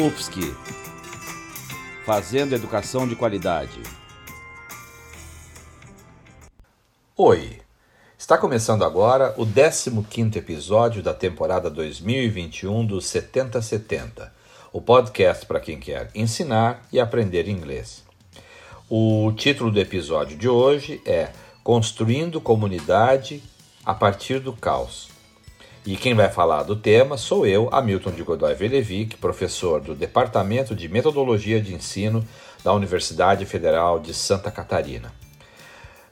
UFSC Fazendo Educação de Qualidade. Oi! Está começando agora o 15 episódio da temporada 2021 do 7070, o podcast para quem quer ensinar e aprender inglês. O título do episódio de hoje é Construindo Comunidade a partir do caos. E quem vai falar do tema sou eu, Hamilton de Godoy Velevic, professor do Departamento de Metodologia de Ensino da Universidade Federal de Santa Catarina.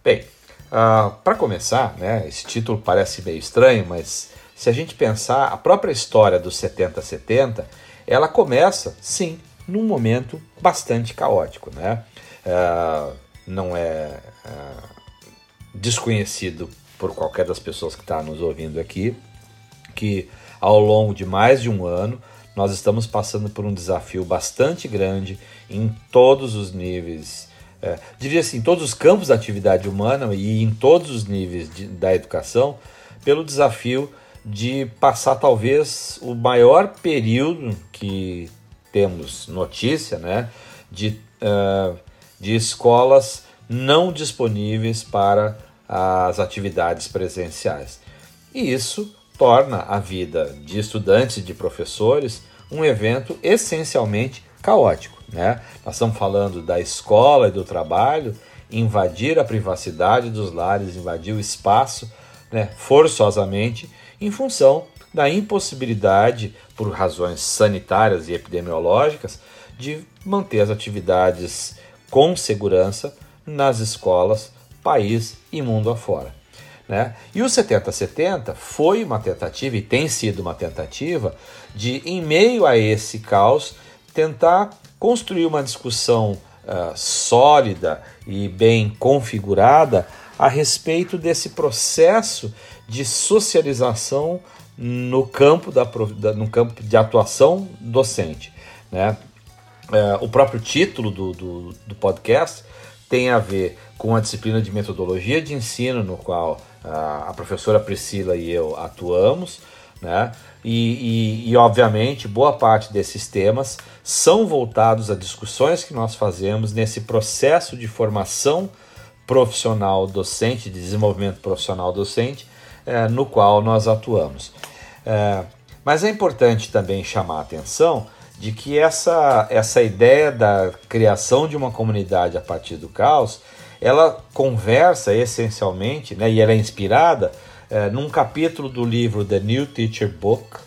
Bem, uh, para começar, né, esse título parece meio estranho, mas se a gente pensar a própria história dos 70-70, ela começa, sim, num momento bastante caótico. Né? Uh, não é uh, desconhecido por qualquer das pessoas que está nos ouvindo aqui que ao longo de mais de um ano nós estamos passando por um desafio bastante grande em todos os níveis, é, diria assim, em todos os campos da atividade humana e em todos os níveis de, da educação, pelo desafio de passar talvez o maior período que temos notícia, né, de, uh, de escolas não disponíveis para as atividades presenciais. E isso torna a vida de estudantes e de professores um evento essencialmente caótico. Né? Nós estamos falando da escola e do trabalho invadir a privacidade dos lares, invadir o espaço né, forçosamente, em função da impossibilidade, por razões sanitárias e epidemiológicas, de manter as atividades com segurança nas escolas, país e mundo afora. Né? E o 70-70 foi uma tentativa, e tem sido uma tentativa, de, em meio a esse caos, tentar construir uma discussão uh, sólida e bem configurada a respeito desse processo de socialização no campo, da, no campo de atuação docente. Né? Uh, o próprio título do, do, do podcast tem a ver com a disciplina de metodologia de ensino, no qual a professora Priscila e eu atuamos, né? E, e, e, obviamente, boa parte desses temas são voltados a discussões que nós fazemos nesse processo de formação profissional docente, de desenvolvimento profissional docente, é, no qual nós atuamos. É, mas é importante também chamar a atenção de que essa, essa ideia da criação de uma comunidade a partir do caos ela conversa essencialmente, né, e ela é inspirada é, num capítulo do livro The New Teacher Book,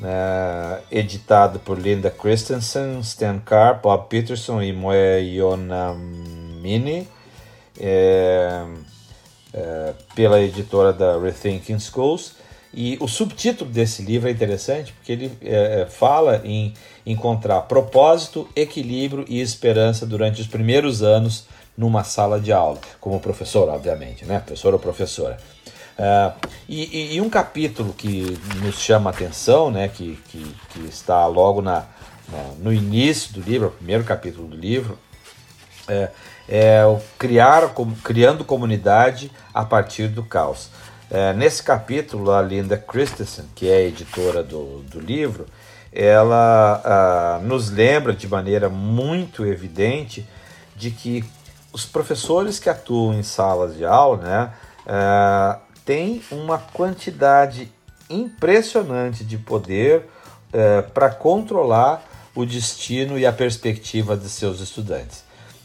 né, editado por Linda Christensen, Stan Carr, Bob Peterson e Moe Yonamini, é, é, pela editora da Rethinking Schools. E o subtítulo desse livro é interessante porque ele é, fala em encontrar propósito, equilíbrio e esperança durante os primeiros anos numa sala de aula, como professor, obviamente, né? Professor ou professora. Uh, e, e, um capítulo que nos chama a atenção, né, que, que, que está logo na, na, no início do livro, o primeiro capítulo do livro, é, é o criar, criando comunidade a partir do caos. É, nesse capítulo, a Linda Christensen, que é editora do, do livro, ela uh, nos lembra de maneira muito evidente de que os professores que atuam em salas de aula né, uh, têm uma quantidade impressionante de poder uh, para controlar o destino e a perspectiva de seus estudantes.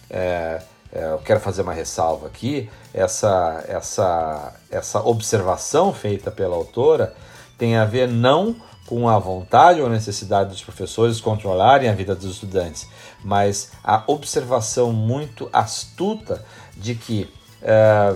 Uh, eu quero fazer uma ressalva aqui: essa, essa, essa observação feita pela autora tem a ver não com a vontade ou necessidade dos professores controlarem a vida dos estudantes, mas a observação muito astuta de que é,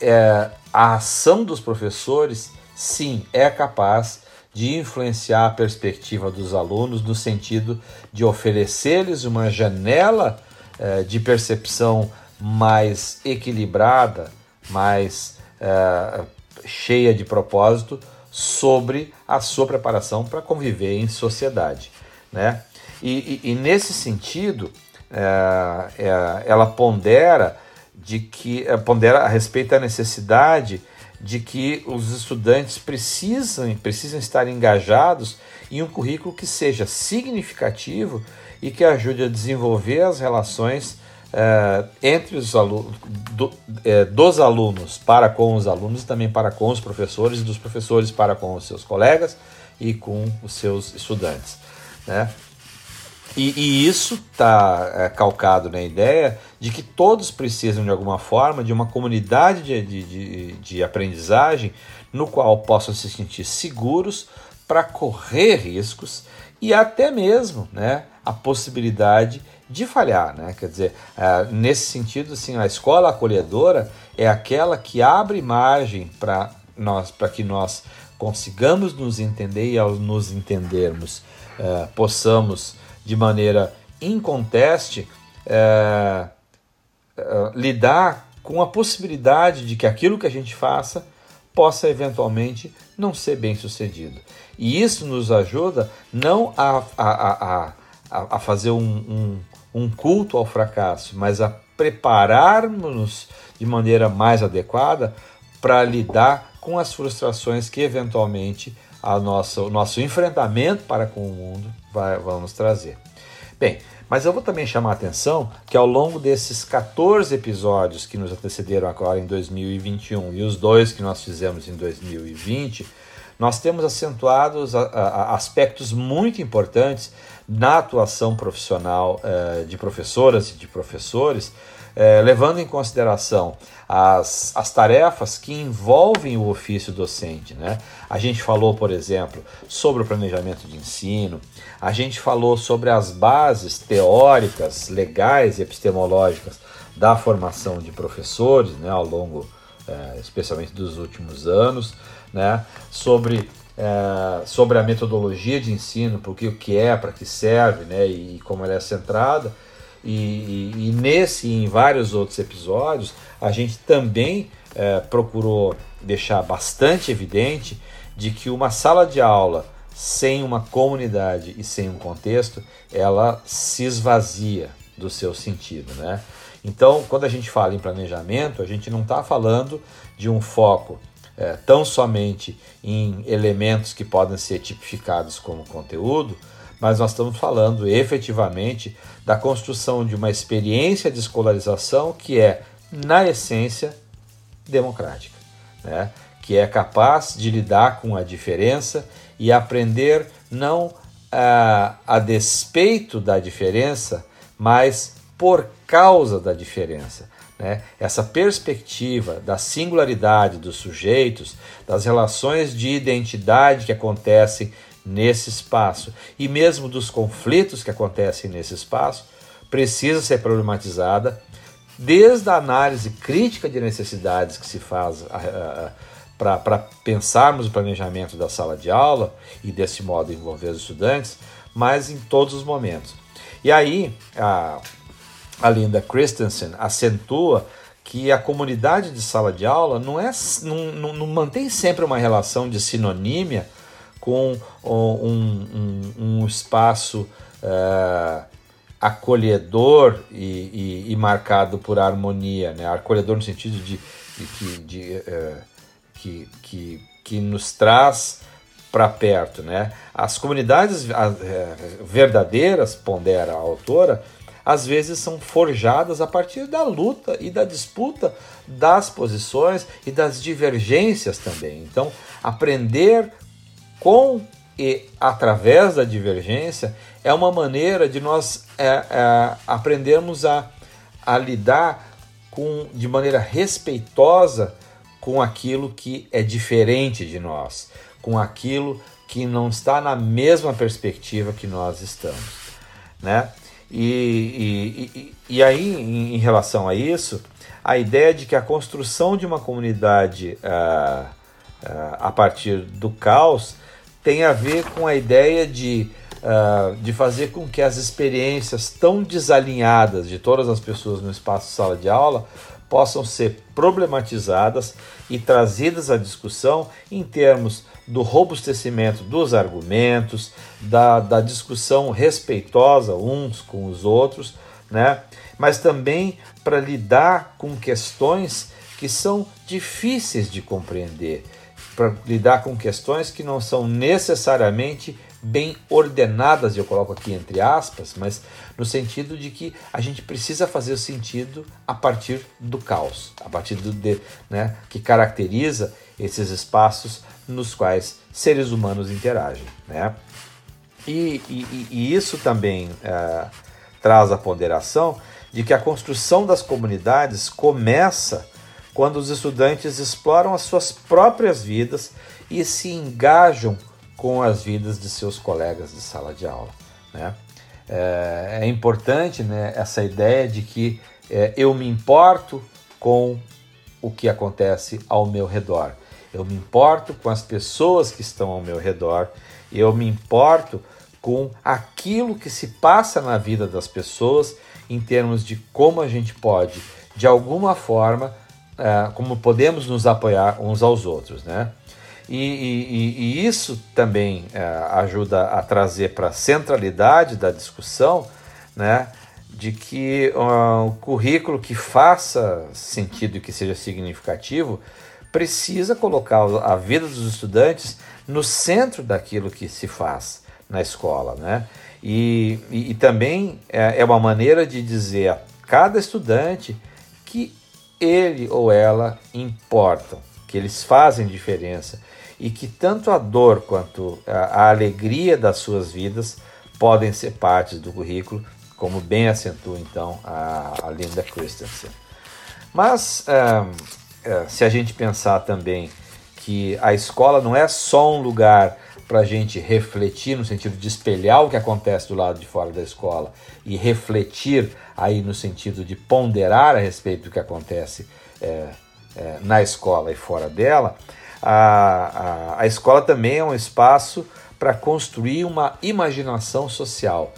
é, a ação dos professores, sim, é capaz de influenciar a perspectiva dos alunos no sentido de oferecer-lhes uma janela eh, de percepção mais equilibrada, mais cheia de propósito sobre a sua preparação para conviver em sociedade. Né? E, e, e nesse sentido, é, ela pondera de que pondera a respeito da necessidade de que os estudantes precisam, precisam estar engajados em um currículo que seja significativo e que ajude a desenvolver as relações eh, entre os alunos, do, eh, dos alunos para com os alunos e também para com os professores dos professores para com os seus colegas e com os seus estudantes. Né? E, e isso está é, calcado na ideia de que todos precisam, de alguma forma, de uma comunidade de, de, de, de aprendizagem no qual possam se sentir seguros para correr riscos e até mesmo né, a possibilidade de falhar. Né? Quer dizer, é, nesse sentido, assim, a escola acolhedora é aquela que abre margem para nós, para que nós consigamos nos entender e ao nos entendermos é, possamos de maneira inconteste, é, lidar com a possibilidade de que aquilo que a gente faça possa eventualmente não ser bem sucedido. E isso nos ajuda não a, a, a, a fazer um, um, um culto ao fracasso, mas a prepararmos-nos de maneira mais adequada para lidar com as frustrações que eventualmente a nossa, o nosso enfrentamento para com o mundo vai, vamos trazer. Bem, mas eu vou também chamar a atenção que ao longo desses 14 episódios que nos antecederam agora em 2021 e os dois que nós fizemos em 2020, nós temos acentuados a, a, aspectos muito importantes na atuação profissional eh, de professoras e de professores é, levando em consideração as, as tarefas que envolvem o ofício docente. Né? A gente falou, por exemplo, sobre o planejamento de ensino, a gente falou sobre as bases teóricas, legais e epistemológicas da formação de professores né, ao longo, é, especialmente dos últimos anos, né, sobre é, sobre a metodologia de ensino, porque o que é, para que serve, né, e como ela é centrada, e, e, e nesse e em vários outros episódios, a gente também é, procurou deixar bastante evidente de que uma sala de aula sem uma comunidade e sem um contexto, ela se esvazia do seu sentido, né? Então, quando a gente fala em planejamento, a gente não está falando de um foco é, tão somente em elementos que podem ser tipificados como conteúdo, mas nós estamos falando efetivamente da construção de uma experiência de escolarização que é, na essência, democrática, né? que é capaz de lidar com a diferença e aprender não a, a despeito da diferença, mas por causa da diferença. Né? Essa perspectiva da singularidade dos sujeitos, das relações de identidade que acontecem nesse espaço e mesmo dos conflitos que acontecem nesse espaço precisa ser problematizada desde a análise crítica de necessidades que se faz para pensarmos o planejamento da sala de aula e desse modo envolver os estudantes, mas em todos os momentos. E aí a, a Linda Christensen acentua que a comunidade de sala de aula não, é, não, não, não mantém sempre uma relação de sinonímia com um, um, um espaço uh, acolhedor e, e, e, marcado por harmonia, né? acolhedor no sentido de, de, de uh, que, que, que nos traz para perto. Né? As comunidades uh, verdadeiras, pondera a autora, às vezes são forjadas a partir da luta e da disputa das posições e das divergências também. Então, aprender com e através da divergência é uma maneira de nós é, é, aprendermos a, a lidar com, de maneira respeitosa com aquilo que é diferente de nós, com aquilo que não está na mesma perspectiva que nós estamos, né? E, e, e, aí, em, relação a isso, a ideia de que a construção de uma comunidade uh, uh, a partir do caos tem a ver com a ideia de, uh, de fazer com que as experiências tão desalinhadas de todas as pessoas no espaço sala de aula possam ser problematizadas e trazidas à discussão em termos do robustecimento dos argumentos, da, da discussão respeitosa uns com os outros, né? mas também para lidar com questões que são difíceis de compreender, para lidar com questões que não são necessariamente bem ordenadas, eu coloco aqui entre aspas, mas no sentido de que a gente precisa fazer o sentido a partir do caos, a partir do de, né, que caracteriza esses espaços nos quais seres humanos interagem. Né? E, e, e isso também é, traz a ponderação de que a construção das comunidades começa quando os estudantes exploram as suas próprias vidas e se engajam com as vidas de seus colegas de sala de aula. Né? É, é importante né, essa ideia de que é, eu me importo com o que acontece ao meu redor, eu me importo com as pessoas que estão ao meu redor, eu me importo com aquilo que se passa na vida das pessoas em termos de como a gente pode, de alguma forma, é, como podemos nos apoiar uns aos outros, né? E, e, e isso também é, ajuda a trazer para a centralidade da discussão, né? De que uh, o currículo que faça sentido e que seja significativo precisa colocar a vida dos estudantes no centro daquilo que se faz na escola, né? E, e, e também é, é uma maneira de dizer a cada estudante que ele ou ela importam, que eles fazem diferença e que tanto a dor quanto a, a alegria das suas vidas podem ser partes do currículo, como bem acentua então a, a Linda Christensen. Mas é, se a gente pensar também que a escola não é só um lugar para a gente refletir no sentido de espelhar o que acontece do lado de fora da escola e refletir aí no sentido de ponderar a respeito do que acontece é, é, na escola e fora dela, a, a, a escola também é um espaço para construir uma imaginação social,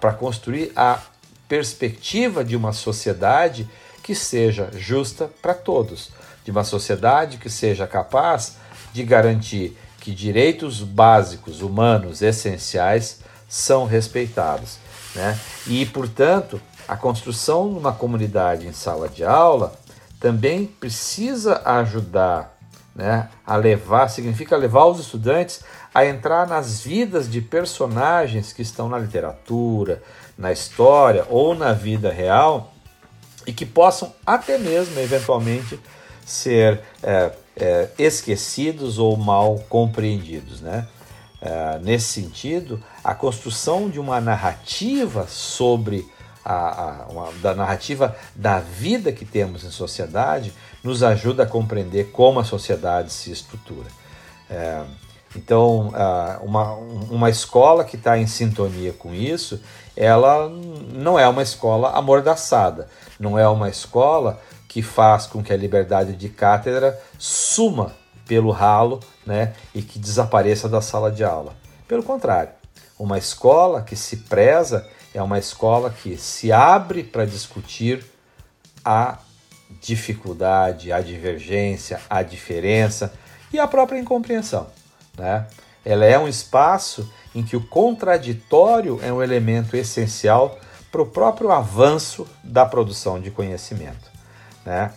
para construir a perspectiva de uma sociedade que seja justa para todos, de uma sociedade que seja capaz de garantir que direitos básicos, humanos, essenciais são respeitados. Né? E, portanto, a construção de uma comunidade em sala de aula também precisa ajudar né, a levar, significa levar os estudantes a entrar nas vidas de personagens que estão na literatura, na história ou na vida real e que possam até mesmo, eventualmente, ser é, é, esquecidos ou mal compreendidos. Né? É, nesse sentido, a construção de uma narrativa sobre a, a uma, da narrativa da vida que temos em sociedade nos ajuda a compreender como a sociedade se estrutura. É, então, uma, uma escola que está em sintonia com isso, ela não é uma escola amordaçada, não é uma escola que faz com que a liberdade de cátedra suma pelo ralo né, e que desapareça da sala de aula. Pelo contrário, uma escola que se preza é uma escola que se abre para discutir a dificuldade, a divergência, a diferença e a própria incompreensão. Né? Ela é um espaço em que o contraditório é um elemento essencial para o próprio avanço da produção de conhecimento. Né?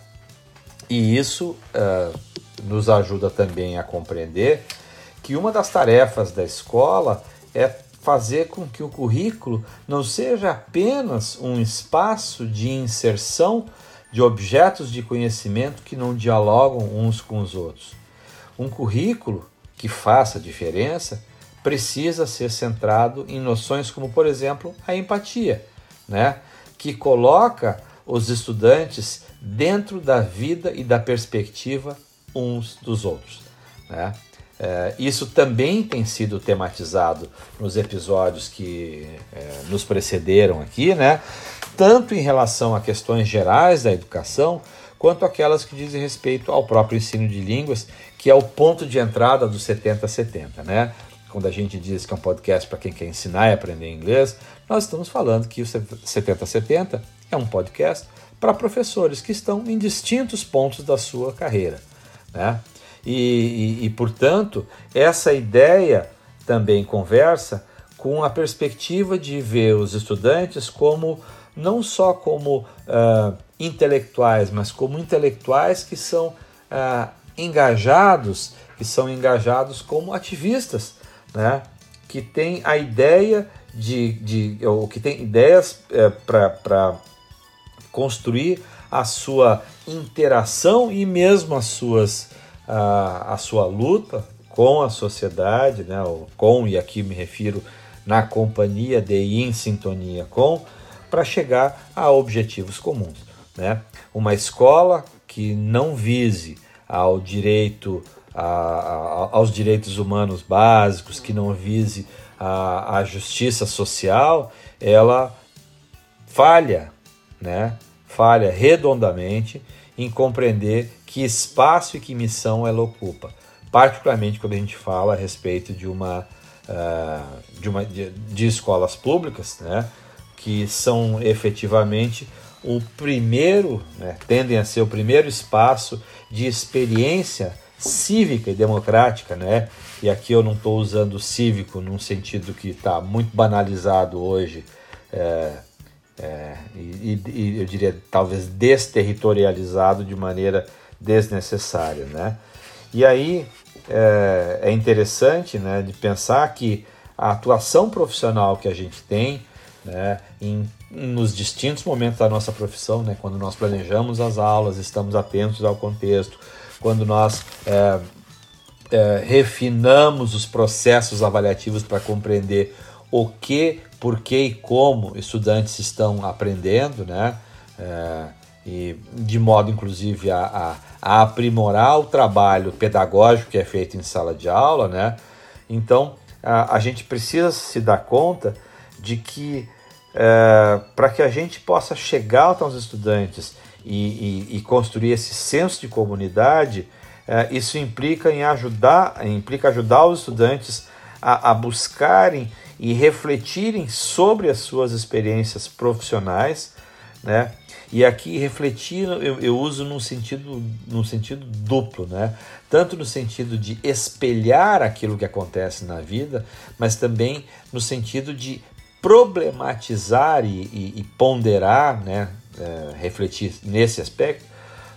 E isso uh, nos ajuda também a compreender que uma das tarefas da escola é fazer com que o currículo não seja apenas um espaço de inserção de objetos de conhecimento que não dialogam uns com os outros. Um currículo que faça diferença precisa ser centrado em noções como, por exemplo, a empatia, né? que coloca os estudantes dentro da vida e da perspectiva uns dos outros. Né? É, isso também tem sido tematizado nos episódios que é, nos precederam aqui, né? tanto em relação a questões gerais da educação, quanto aquelas que dizem respeito ao próprio ensino de línguas, que é o ponto de entrada dos 70-70. Né? quando a gente diz que é um podcast para quem quer ensinar e aprender inglês, nós estamos falando que o 7070 é um podcast para professores que estão em distintos pontos da sua carreira. Né? E, e, e, portanto, essa ideia também conversa com a perspectiva de ver os estudantes como não só como uh, intelectuais, mas como intelectuais que são uh, engajados, que são engajados como ativistas, né? que têm a ideia de, de ou que tem ideias é, para construir a sua interação e mesmo as suas a, a sua luta com a sociedade, né, com e aqui me refiro na companhia de e em sintonia com, para chegar a objetivos comuns. Né? Uma escola que não vise ao direito a, a, aos direitos humanos básicos, que não vise a, a justiça social, ela falha, né? falha redondamente em compreender que espaço e que missão ela ocupa, particularmente quando a gente fala a respeito de uma uh, de, uma, de, de, escolas públicas, né, que são efetivamente o primeiro, né, tendem a ser o primeiro espaço de experiência cívica e democrática, né? E aqui eu não estou usando cívico num sentido que está muito banalizado hoje, é, é, e, e, eu diria talvez desterritorializado de maneira desnecessária, né? E aí é, é interessante, né, de pensar que a atuação profissional que a gente tem, né, em, nos distintos momentos da nossa profissão, né, quando nós planejamos as aulas, estamos atentos ao contexto, quando nós é, é, refinamos os processos avaliativos para compreender o que, por que e como estudantes estão aprendendo, né? É, e de modo inclusive a, a, a, aprimorar o trabalho pedagógico que é feito em sala de aula, né? Então a, a gente precisa se dar conta de que é, para que a gente possa chegar aos estudantes e, e, e construir esse senso de comunidade, é, isso implica em ajudar, implica ajudar os estudantes a, a, buscarem e refletirem sobre as suas experiências profissionais, né? E aqui refletir eu, eu uso num sentido, num sentido duplo, né? Tanto no sentido de espelhar aquilo que acontece na vida, mas também no sentido de problematizar e, e, e ponderar, né? É, refletir nesse aspecto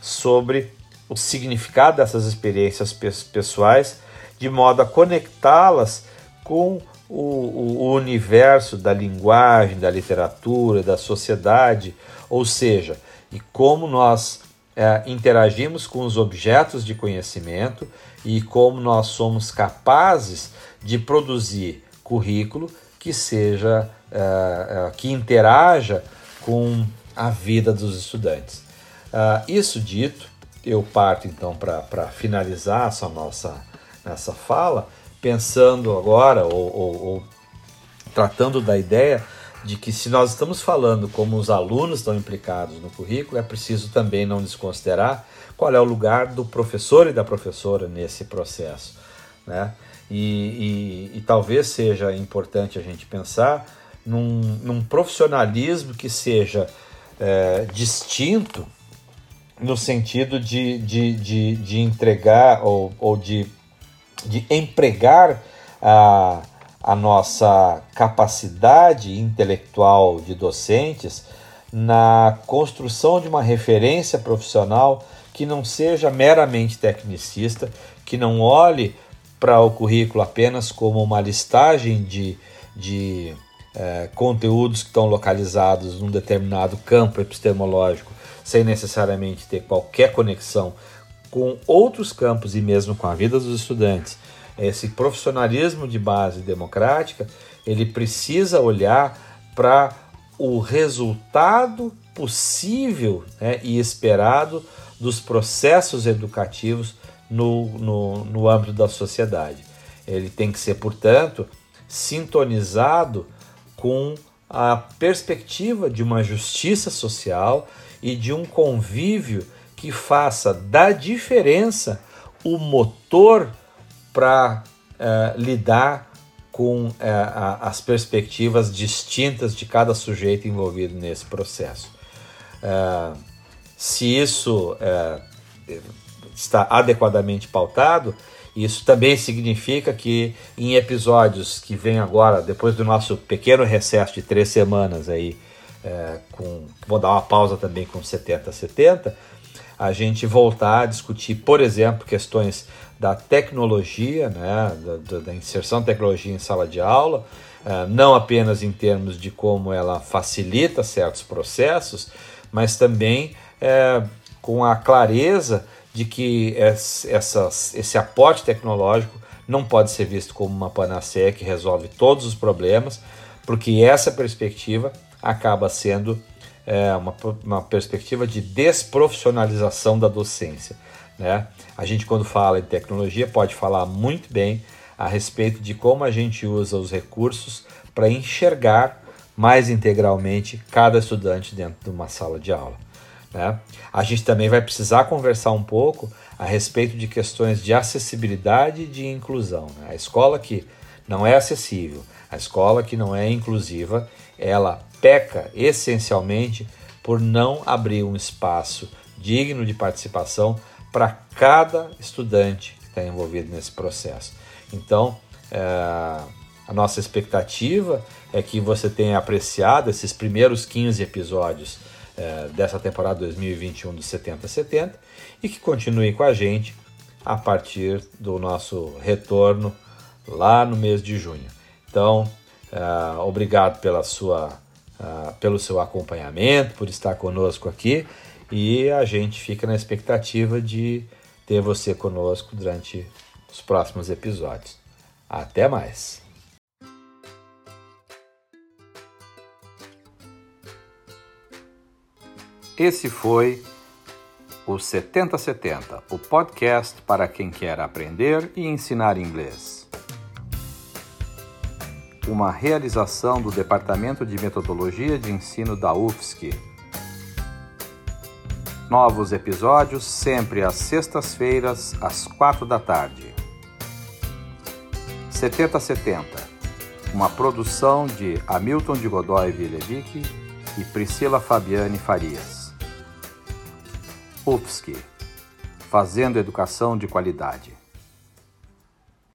sobre o significado dessas experiências pessoais, de modo a conectá-las com o, o, universo da linguagem, da literatura, da sociedade, ou seja, e como nós é, interagimos com os objetos de conhecimento e como nós somos capazes de produzir currículo que seja é, é, que interaja com a vida dos estudantes. Uh, isso dito, eu parto então para finalizar essa nossa nessa fala, pensando agora ou, ou, ou, tratando da ideia de que se nós estamos falando como os alunos estão implicados no currículo, é preciso também não desconsiderar qual é o lugar do professor e da professora nesse processo, né? E, e, e talvez seja importante a gente pensar num, num profissionalismo que seja é, distinto no sentido de, de, de, de entregar ou, ou de, de empregar a, a nossa capacidade intelectual de docentes na construção de uma referência profissional que não seja meramente tecnicista, que não olhe para o currículo apenas como uma listagem de, de é, conteúdos que estão localizados num determinado campo epistemológico, sem necessariamente ter qualquer conexão com outros campos e mesmo com a vida dos estudantes. Esse profissionalismo de base democrática, ele precisa olhar para o resultado possível né, e esperado dos processos educativos no, no, no âmbito da sociedade. Ele tem que ser, portanto, sintonizado com a perspectiva de uma justiça social e de um convívio que faça da diferença o motor para uh, lidar com é, a, as perspectivas distintas de cada sujeito envolvido nesse processo. É, se isso está adequadamente pautado, isso também significa que em episódios que vêm agora, depois do nosso pequeno recesso de três semanas aí, é, com, vou dar uma pausa também com 70 70, a gente voltar a discutir, por exemplo, questões da tecnologia, né, da, da inserção de tecnologia em sala de aula, é, não apenas em termos de como ela facilita certos processos, mas também é, com a clareza de que esse aporte tecnológico não pode ser visto como uma panaceia que resolve todos os problemas, porque essa perspectiva acaba sendo é, uma, uma perspectiva de desprofissionalização da docência. Né? A gente, quando fala em tecnologia, pode falar muito bem a respeito de como a gente usa os recursos para enxergar mais integralmente cada estudante dentro de uma sala de aula. Né? A gente também vai precisar conversar um pouco a respeito de questões de acessibilidade e de inclusão. Né? A escola que não é acessível, a escola que não é inclusiva, ela peca essencialmente por não abrir um espaço digno de participação para cada estudante que está envolvido nesse processo. Então, é, a nossa expectativa é que você tenha apreciado esses primeiros 15 episódios é, dessa temporada 2021 do 70-70 e que continue com a gente a partir do nosso retorno lá no mês de junho. Então, é, obrigado pela sua, é, pelo seu acompanhamento, por estar conosco aqui e a gente fica na expectativa de ter você conosco durante os próximos episódios. Até mais! Esse foi o 7070, o podcast para quem quer aprender e ensinar inglês. Uma realização do Departamento de Metodologia de Ensino da UFSC. Novos episódios sempre às sextas-feiras, às quatro da tarde. 7070, uma produção de Hamilton de Godoy Villevic e Priscila Fabiane Farias. UFSC Fazendo Educação de Qualidade.